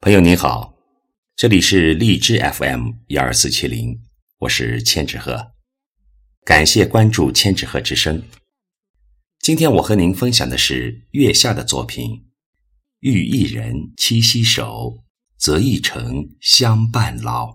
朋友您好，这里是荔枝 FM 幺二四七零，我是千纸鹤，感谢关注千纸鹤之声。今天我和您分享的是月下的作品《遇一人七夕手，择一城相伴老》。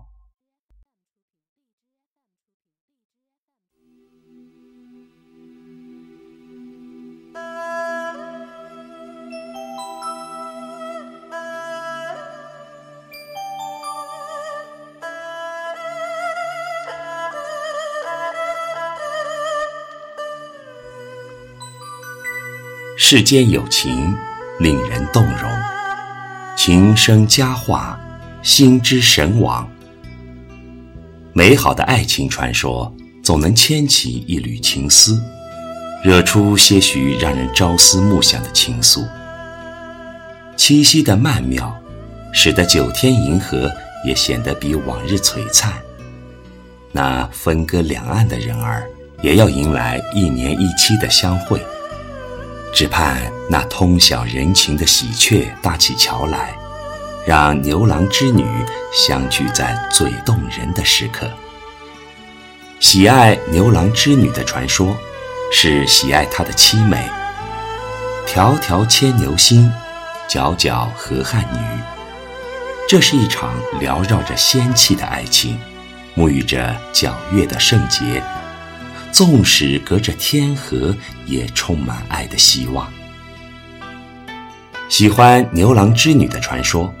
世间有情，令人动容，情生佳话，心之神往。美好的爱情传说，总能牵起一缕情丝，惹出些许让人朝思暮想的情愫。七夕的曼妙，使得九天银河也显得比往日璀璨。那分隔两岸的人儿，也要迎来一年一期的相会。只盼那通晓人情的喜鹊搭起桥来，让牛郎织女相聚在最动人的时刻。喜爱牛郎织女的传说，是喜爱她的凄美。迢迢牵牛星，皎皎河汉女。这是一场缭绕着仙气的爱情，沐浴着皎月的圣洁。纵使隔着天河，也充满爱的希望。喜欢牛郎织女的传说，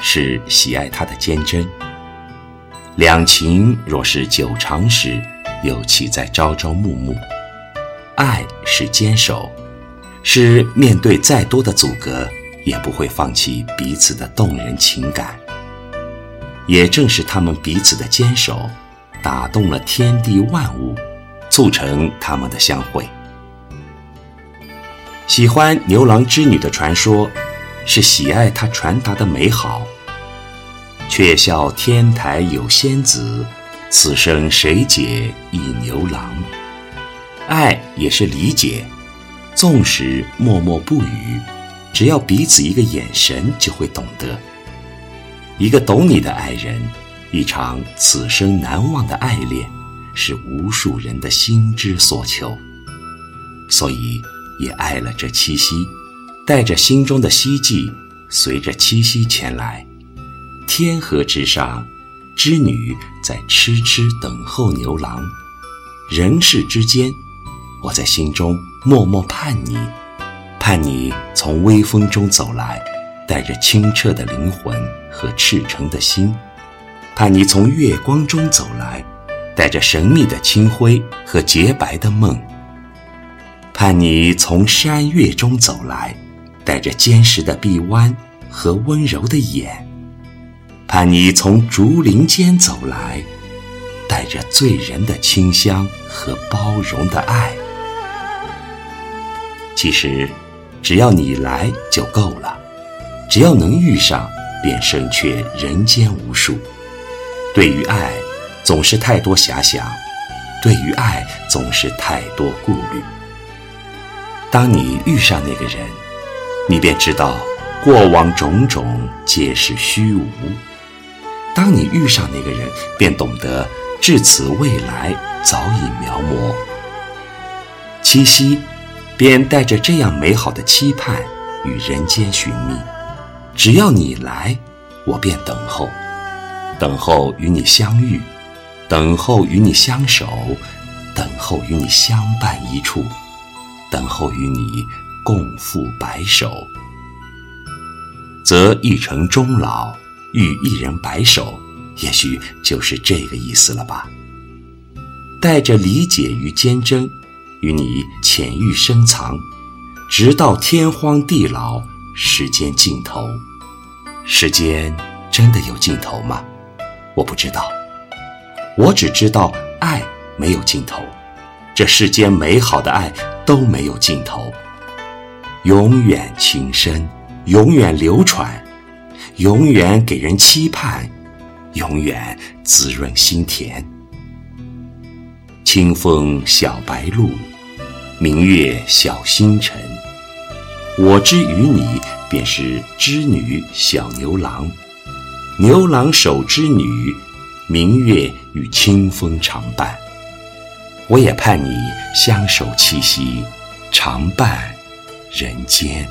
是喜爱他的坚贞。两情若是久长时，又岂在朝朝暮暮？爱是坚守，是面对再多的阻隔，也不会放弃彼此的动人情感。也正是他们彼此的坚守，打动了天地万物。促成他们的相会。喜欢牛郎织女的传说，是喜爱他传达的美好。却笑天台有仙子，此生谁解忆牛郎？爱也是理解，纵使默默不语，只要彼此一个眼神，就会懂得。一个懂你的爱人，一场此生难忘的爱恋。是无数人的心之所求，所以也爱了这七夕，带着心中的希冀，随着七夕前来。天河之上，织女在痴痴等候牛郎；人世之间，我在心中默默盼你，盼你从微风中走来，带着清澈的灵魂和赤诚的心；盼你从月光中走来。带着神秘的清辉和洁白的梦，盼你从山岳中走来，带着坚实的臂弯和温柔的眼；盼你从竹林间走来，带着醉人的清香和包容的爱。其实，只要你来就够了，只要能遇上，便胜却人间无数。对于爱。总是太多遐想，对于爱总是太多顾虑。当你遇上那个人，你便知道过往种种皆是虚无；当你遇上那个人，便懂得至此未来早已描摹。七夕，便带着这样美好的期盼与人间寻觅。只要你来，我便等候，等候与你相遇。等候与你相守，等候与你相伴一处，等候与你共赴白首，择一城终老，遇一人白首，也许就是这个意思了吧。带着理解与坚贞，与你浅遇深藏，直到天荒地老，时间尽头。时间真的有尽头吗？我不知道。我只知道，爱没有尽头，这世间美好的爱都没有尽头，永远情深，永远流传，永远给人期盼，永远滋润心田。清风小白露，明月小星辰，我之与你便是织女小牛郎，牛郎手织女，明月与清风常伴。我也盼你相守七夕，常伴人间。